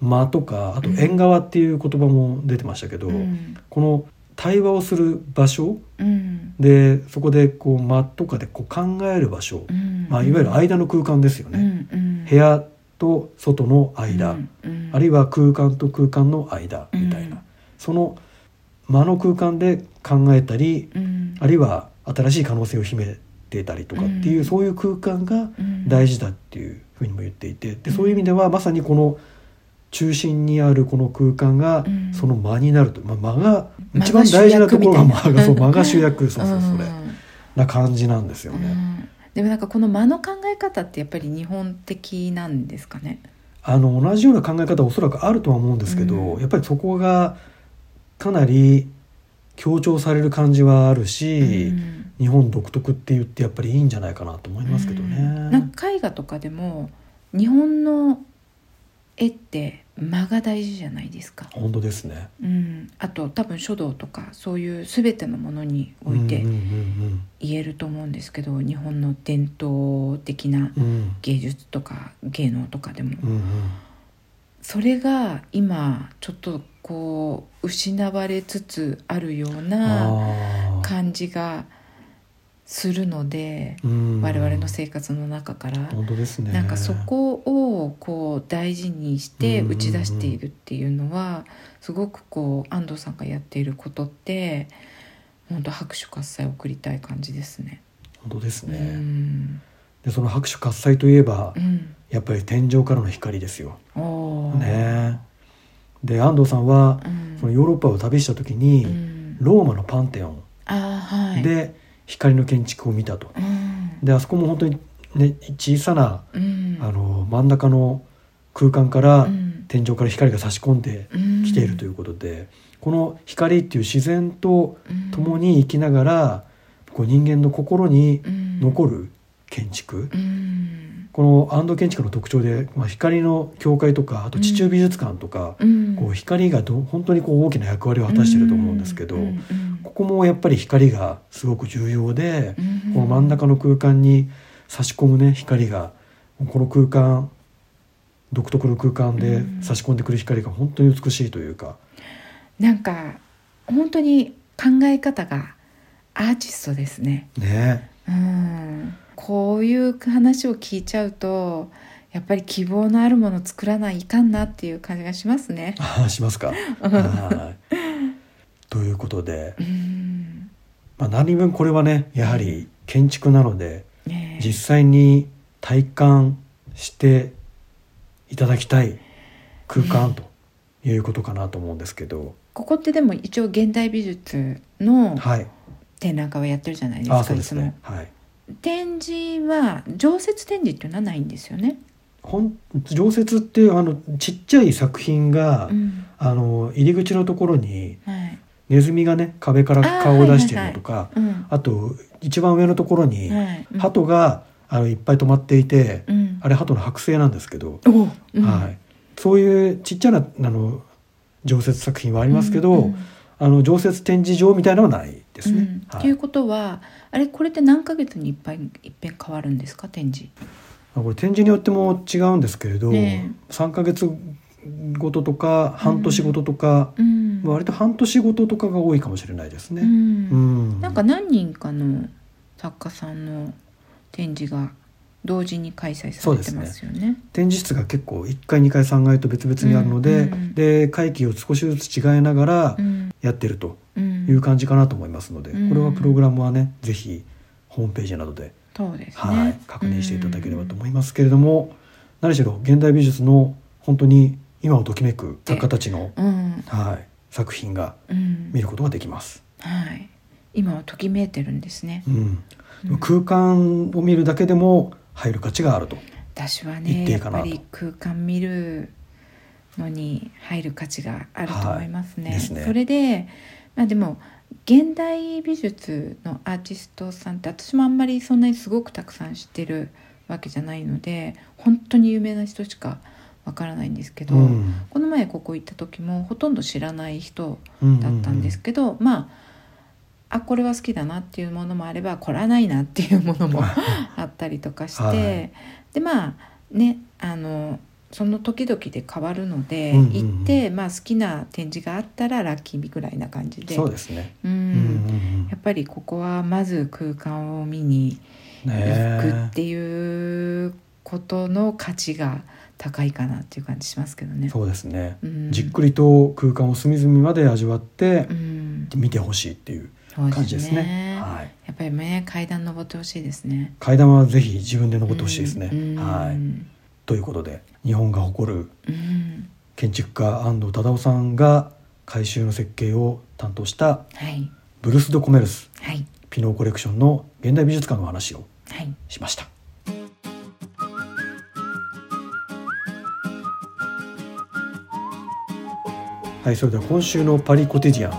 間とかあと縁側っていう言葉も出てましたけど、うん。この対話をする場所？うん。でそこでこう間とかでこう考える場所、うん。まあ、いわゆる間の空間ですよね、うんうん。部屋と外の間、あるいは空間と空間の間みたいな、うん。その間の空間で考えたりうん。あるいは新しい可能性を秘めてたりとかっていう、うん。そういう空間がうん。大事だっていうふうにも言っていて。でそういう意味ではまさにこの中心にあるこの空間がうん。その間になると、まあ、間が一番大事なところが間がそう間が主役そうそうそれうんな感じなんですよね。うんでもなんかこの間の考え方ってやっぱり日本的なんですかね。あの同じような考え方はおそらくあるとは思うんですけど、うんやっぱりそこがかなり強調される感じはあるし、うん日本独特って言ってやっぱりいいんじゃないかなと思いますけどね。うんなんか絵画とかでも日本の絵って間が大事じゃないですか。本当ですね。うん、あと多分書道とかそういう全てのものにおいて言えると思うんですけど、日本の伝統的な芸術とか芸能とかでも、うんうん。それが今ちょっとこう失われつつあるような感じがするので、うん我々の生活の中から、本当ですね。なんかそこをこう大事にしてうんうんうん打ち出しているっていうのはすごくこう安藤さんがやっていることって本当拍手喝采を送りたい感じですね。本当ですうね。ん、でその拍手喝采といえばうん、やっぱり天井からの光ですよ。ね。で安藤さんはうんそのヨーロッパを旅した時に、うん、ローマのパンテオンで光の建築を見たと。うん。であそこも本当にね小さなうん、あの真ん中の空間からうん。天井から光が差し込んできているということで、この光っていう自然と共に生きながら、こう人間の心に残る建築、うん。この安藤建築の特徴で、まあ、光の教会とかあと地中美術館とか、うん。こう光がど本当にこう大きな役割を果たしていると思うんですけど、ここもやっぱり光がすごく重要で、うん。この真ん中の空間に差し込むね光が。この空間独特の空間でうん。差し込んでくる光が本当に美しいというか、なんか本当に考え方がアーティストですね。ね。うん、こういう話を聞いちゃうとやっぱり希望のあるものを作らないかんなっていう感じがしますね。ああしますか。はいということで、うん。まあ、何分これはねやはり建築なのでねえ。実際に体感していただきたい空間ということかなと思うんですけど、ここってでも一応現代美術のはい。展覧会はやってるじゃないですあかそうですね。はい。も展示は常設展示っていうのはないんですよね？ほん常設っていうあのちっちゃい作品が、うん。あの入り口のところにはいネズミがね壁から顔を出してるのとかあ,、うん。と一番上のところに、はい。うん。鳩があのいっぱい止まっていて、うん。あれ鳩の剥製なんですけど、はい、そういうちっちゃなあの常設作品はありますけど、うんうん。あの常設展示場みたいなのはないですね。うん。はい。ということはあれこれって何ヶ月にいっぱいいっぺん変わるんですか？展示。これ展示によっても違うんですけれど、ね3ヶ月ごととか半年ごととか、うん。まあ割と半年ごととかが多いかもしれないですね。うん。うん。なんか何人かの作家さんの展示が同時に開催されてますよね。展示室が結構1階2階3階と別々にあるので、うん。うんで会期を少しずつ違いながらうん。やってるとうん。いう感じかなと思いますので、うん。これはプログラムはねぜひホームページなどで、そうですね。はい、確認していただければと思いますけれども、何しろ現代美術の本当に今をときめく作家たちの、うん。はい、作品がうん。見ることができます。はい。今はときめいてるんですね。うん、でも空間を見るだけでも入る価値があると。私はねやっぱり空間見るのに入る価値があると思いますね。はいねそれでまあでも現代美術のアーティストさんって私もあんまりそんなにすごくたくさん知ってるわけじゃないので本当に有名な人しかわからないんですけど、うん。この前ここ行った時もほとんど知らない人うんだったんですけど、まああこれは好きだなっていうものもあればこれはないなっていうものも あったりとかして、はい。でまあねあのその時々で変わるので、うんうんうん。行って、まあ、好きな展示があったらラッキーぐらいな感じで。そうですね。うん。うんうんやっぱりここはまず空間を見にうん、行ねくっていうことの価値が高いかなっていう感じしますけどね。そうですね。うんじっくりと空間を隅々まで味わってうん見てほしいっていう感じですね。はい。やっぱりね階段登ってほしいですね。階段はぜひ自分で登ってほしいですね。うんはい。ということで日本が誇るうん建築家安藤忠雄さんが改修の設計を担当したはいブルース・ド・コメルスはいピノーコレクションの現代美術館の話をはいしました。はい、それでは今週のパリコティディアン、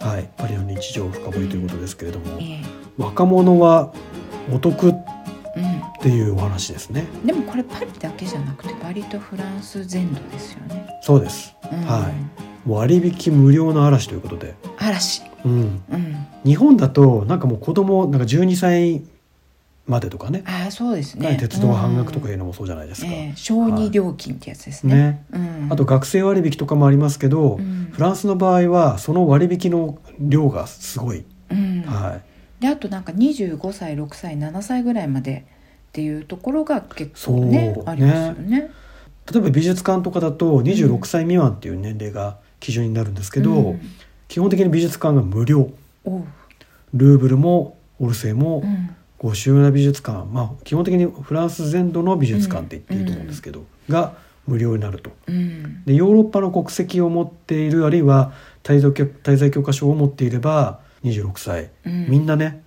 はいはい、パリの日常を深掘りということですけれども、ええ若者はお得っうんていうお話ですね。でもこれパリだけじゃなくて割とフランス全土ですよね。そうです。うんはい。割引無料の嵐ということで、嵐。うん、うん。日本だとなんかもう子供なんか12歳までとかね、ああそうですね。鉄道半額とかいいううのもそうじゃないですか。ええ小児料金ってやつですね。ね。うん。あと学生割引とかもありますけど、うんフランスの場合はその割引の量がすごい、うん。はであとなんか25歳6歳7歳ぐらいまでっていうところが結構ねそうありますよね。い、例えば美術館とかだと26歳未満っていう年齢が基準になるんですけど、うん基本的に美術館が無料ルーブルもオルセーも、うんこう主要な美術館、まあ、基本的にフランス全土の美術館って言っていいと思うんですけど、が無料になると。うん。でヨーロッパの国籍を持っているあるいは滞在許滞在許可証を持っていれば26歳、うん。みんなね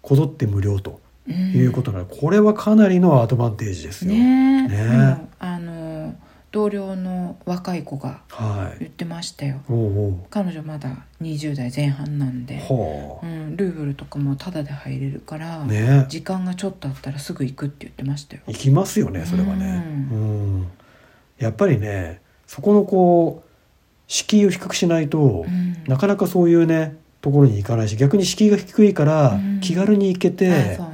こぞって無料とうん。いうことなので、これはかなりのアドバンテージですよ。ねあの同僚の若い子がはい。言ってましたよ。おうおう。彼女まだ20代前半なんで、はうん、ルーブルとかもタダで入れるから、あね。時間がちょっとあったらすぐ行くって言ってましたよ。行きますよねそれはね。ううん。やっぱりねそこのこう敷居を低くしないと、うん。なかなかそういうねところに行かないし逆に敷居が低いからうん。気軽に行けあて、そう。ね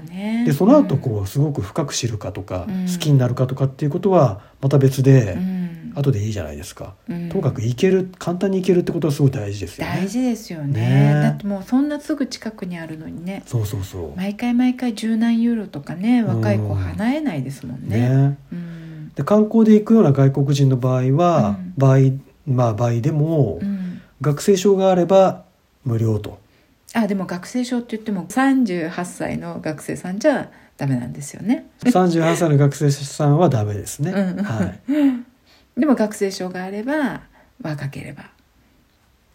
でその後こうすごく深く知るかとか、うん。好きになるかとかっていうことはまた別で、うん。後でいいじゃないですか、うん。ともかく行ける簡単に行けるってことはすごい大事ですよね。大事ですよね。ね。えだってもうそんなすぐ近くにあるのにね。そうそうそう、毎回毎回十何ユーロとかね若い子払えないですもんね。ね。うん。で観光で行くような外国人の場合は、うん。場合まあ場合でも、うん。学生証があれば無料とあでも学生証って言っても38歳の学生さんじゃダメなんですよね。38歳の学生さんはダメですね、うん。はい。でも学生証があれば若ければ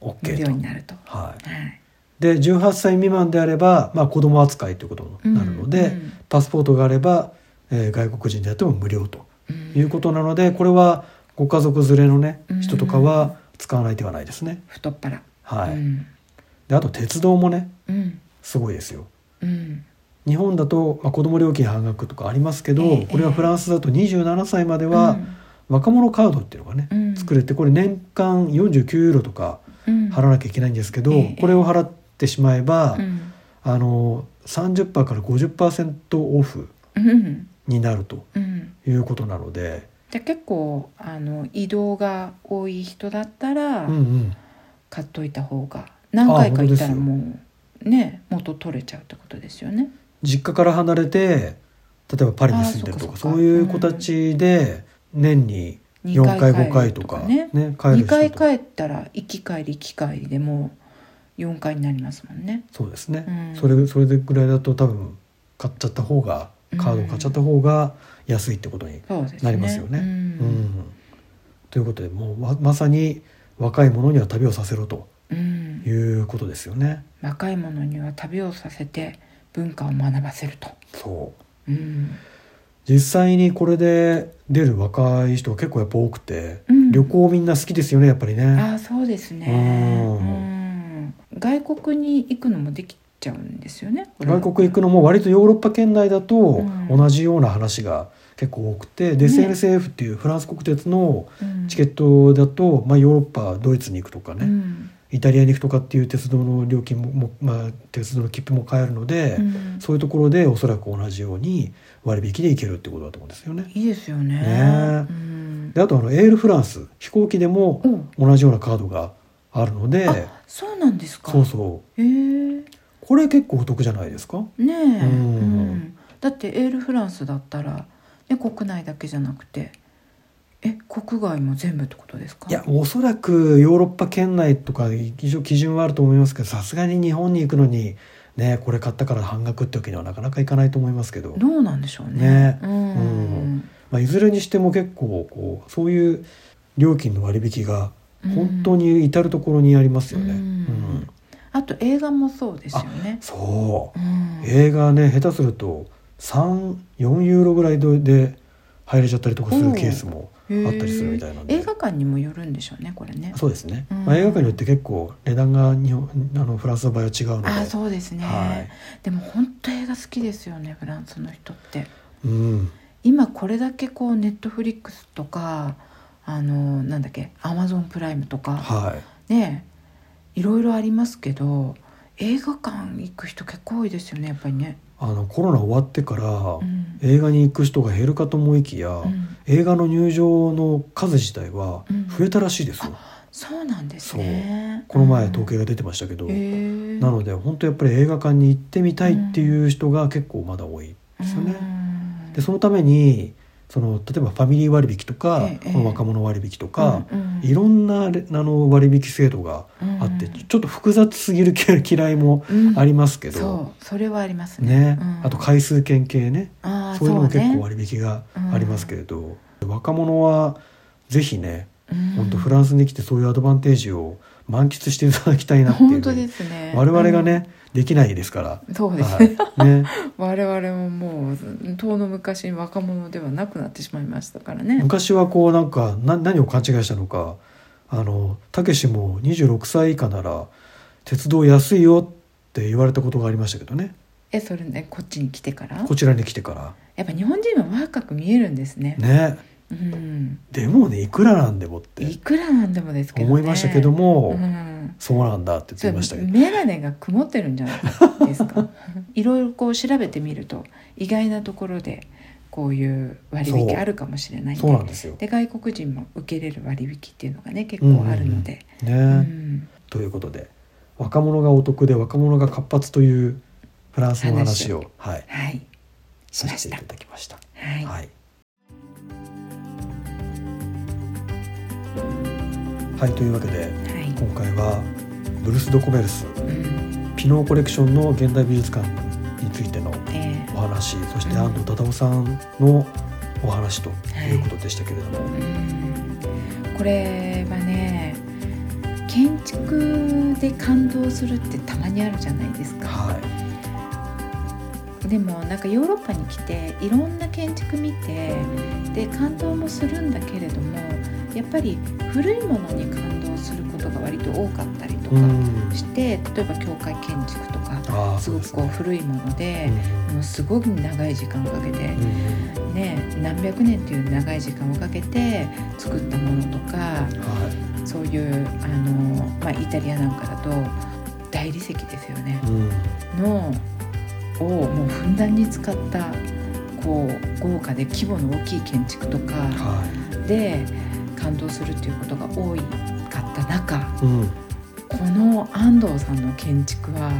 無 OK になると。はい。はい。で18歳未満であれば、まあ、子供扱いということになるので、うんパスポートがあれば、えー外国人であっても無料とうん。いうことなのでこれはご家族連れのねうん。人とかは使わない手はないですね。太っ腹。はい。うんであと鉄道もねうん。すごいですよ。うん。日本だと、まあ、子供料金半額とかありますけど、ええ。これはフランスだと27歳までは若者カードっていうのがね、うん。作れてこれ年間49ユーロとかうん。払わなきゃいけないんですけど、ええ。これを払ってしまえば、うん。あの30%から50%オフうん。になるとうん。いうことなので、で結構あの移動が多い人だったらうんうん、買っといた方が何回か行ったらもうね元取れちゃうってことですよね。実家から離れて例えばパリに住んでるとかあそういう子たちで年に4回5回とかねね。帰る2回帰ったら行き帰り行き帰りでもう4回になりますもんね。そうですね、うん。それそれぐらいだと多分買っちゃった方がカードを買っちゃった方が安いってことに。なりますよね。ううん。んということでもうままさに若い者には旅をさせろと。うんいうことですよね。若い者には旅をさせて文化を学ばせると、そう。うん。実際にこれで出る若い人は結構やっぱ多くて、うん。旅行みんな好きですよねやっぱりね。ああそうですね。うん。うん。外国に行くのもできちゃうんですよね外国行くのも割とヨーロッパ圏内だとうん。同じような話が結構多くて、でね。SNCF っていうフランス国鉄のうん。チケットだと、まあ、ヨーロッパドイツに行くとかね、うんイタリアに行くとかっていう鉄道の料金もも、まあ、鉄道の切符も買えるので、うん。そういうところでおそらく同じように割引で行けるってことだと思うんですよね。いいですよね。ね。うん。であとあのエールフランス飛行機でもお。同じようなカードがあるのであそうなんですか。そうそう。へえ。これ結構お得じゃないですか？ねえ、うん。うん。だってエールフランスだったら、ね、国内だけじゃなくてえ国外も全部ってことですか？いやおそらくヨーロッパ圏内とか一応基準はあると思いますけどさすがに日本に行くのにねこれ買ったから半額ってわけにはなかなかいかないと思いますけど、どうなんでしょうね。ね。うん、うん。まあ、いずれにしても結構こうそういう料金の割引が本当に至る所にありますよね。うん。うん。あと映画もそうですよね。そう。うん。映画ね下手すると34ユーロぐらいで入れちゃったりとかするケースもあったりするみたいなんで。映画館にもよるんでしょうねこれねそうですね、うん。まあ、映画館によって結構値段が日本あのフランスの場合は違うので。あそうですね、はい。でも本当映画好きですよねフランスの人って。うん、今これだけこうネットフリックスとかあのなんだっけアマゾンプライムとか。はい。ねいろいろありますけど映画館行く人結構多いですよねやっぱりね、あのコロナ終わってから、うん。映画に行く人が減るかと思いきや、うん。映画の入場の数自体はうん。増えたらしいですよ、そうなんですね。この前統計が出てましたけど、うんなので本当やっぱり映画館に行ってみたいっていう人が結構まだ多いですよね。うん。でそのためにその例えばファミリー割引とか、ええこの若者割引とか、うんうんいろんなれあの割引制度があって、うんちょっと複雑すぎる 嫌いもうん。ありますけど、そうそれはありますね。ね、うん。あと回数券系ね。そういうのも結ね。構割引がありますけれど、若者はぜひねうん。本当フランスに来てそういうアドバンテージを満喫していただきたいなっていう。本当ですね。我々がね、できないですから。うんそうですね、はい、ね。我々ももう遠の昔に若者ではなくなってしまいましたからね。昔はこうなんかな何を勘違いしたのか。あのたけしも26歳以下なら鉄道安いよって言われたことがありましたけどね。えそれねこっちに来てから？こちらに来てから。やっぱ日本人は若く見えるんですね。ねうん。でもねいくらなんでもっていくらなんでもですけど、ね、思いましたけども、うん。そうなんだって言ってましたけど。眼鏡が曇ってるんじゃないですか。いろいろこう調べてみると意外なところでこういう割引あるかもしれないそうなんですよ。で外国人も受けれる割引っていうのがね結構あるので、ね、うん。ということで若者がお得で若者が活発というフランスの話をはい。はい。しました。させていただきました。はい、はい。はい、というわけではい。今回はブルース・ド・コメルスうん。ピノーコレクションの現代美術館についてのえお話そしてうん。安藤忠雄さんのお話とい。うことでしたけれども、ーうん。これはね建築で感動するってたまにあるじゃないですか。はい。でもなんかヨーロッパに来ていろんな建築見てで感動もするんだけれどもやっぱり古いものに感動することが割と多かったりとかうん。して、例えば教会建築とかすごくこう古いものでうん、もうすごく長い時間をかけて、うんね、何百年っていう長い時間をかけて作ったものとかはそういうあの、まあ、イタリアなんかだと大理石ですよね。い、うん。のをもうふんだんに使ったこう豪華で規模の大きい建築とかはで感動するっていうことが多いかった中い、うんこの安藤さんの建築は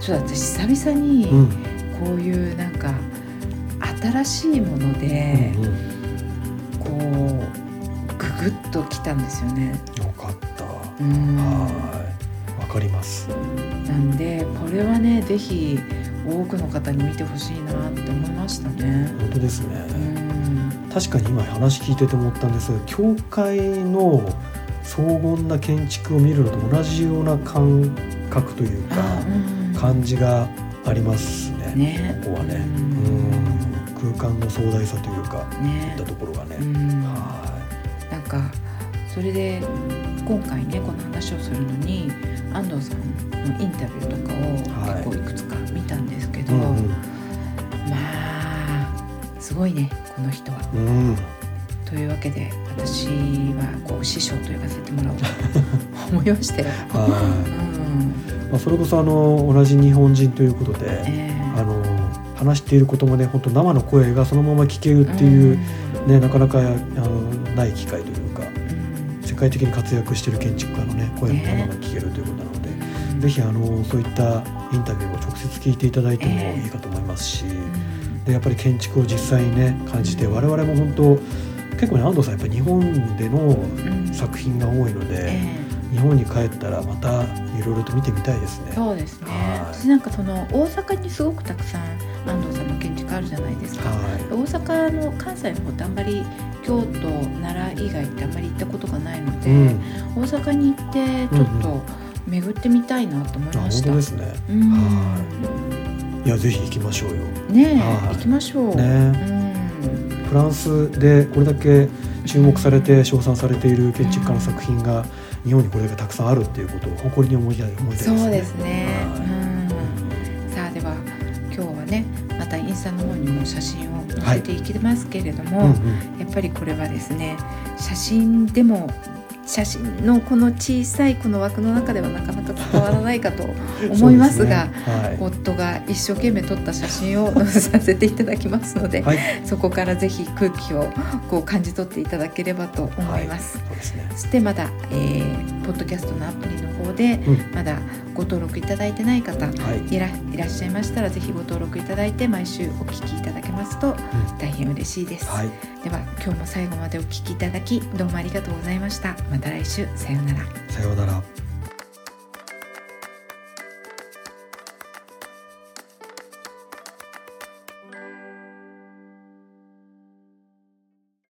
ちょっと私久々にうんこういうなんか新しいものでうんうんこうググッときたんですよね。よかった。うんはい、わかります。なんでこれはねぜひ多くの方に見てほしいなって思いましたね。本当ですね。うん確かに今話聞いてて思ったんですが教会の荘厳な建築を見るのと同じような感覚というか感じがありますね。ね。ここはね、うん。うん、空間の壮大さというか、いねったところがね。うん。はなんかそれで今回ねこの話をするのに安藤さんのインタビューとかをはい結構いくつか見たんですけい。ど、うんうん。まあすごいねこの人は。うん、というわけで私はこう師匠と呼ばせてもらおうと 思いましたよ。はい。うん。まあそれこそあの同じ日本人ということで、えあの話していることもね本当生の声がそのまま聞けるっていう、ねなかなかあのない機会というかうん。世界的に活躍している建築家のね声も生が聞けるということなので、ぜひあのそういったインタビューを直接聞いていただいてもええ。いいかと思いますし、うんでやっぱり建築を実際にね感じて我々も本当結構ね安藤さんやっぱり日本でのうん。作品が多いので、え日本に帰ったらまたいろいろと見てみたいですね。えそうですね。はい。私なんかその大阪にすごくたくさん安藤さんの建築あるじゃないですか。は大阪の関西の方ってあんまり京都奈良以外ってあんまり行ったことがないのい、で、うん、大阪に行ってちょっと巡ってみたいなと思いました。当ですね。うんいやぜひ行きましょうよ。ねえ、はい行きましょう。ねうんフランスでこれだけ注目されて称賛されている建築家の作品が日本にこれだけたくさんあるっていうことを誇りに思いたい思いたいですね。そうですね。はいうんさあでは今日はねまたインスタの方にも写真を載せていきますけれども、やっぱりこれはですね写真でも写真のこの小さいこの枠の中ではなかなか伝わらないかと 思いますがすねはい夫が一生懸命撮った写真を載せさせていただきますので、はい、そこからぜひ空気をこう感じ取っていただければと思います。そうですね。そしてまだ、えーポッドキャストのアプリの方でうん。まだご登録いただいてない方はい、いらいらっしゃいましたらぜひご登録いただいて毎週お聞きいただけますと大変嬉しいです、はい、では今日も最後までお聞きいただきどうもありがとうございました。また来週。さようなら。さようなら。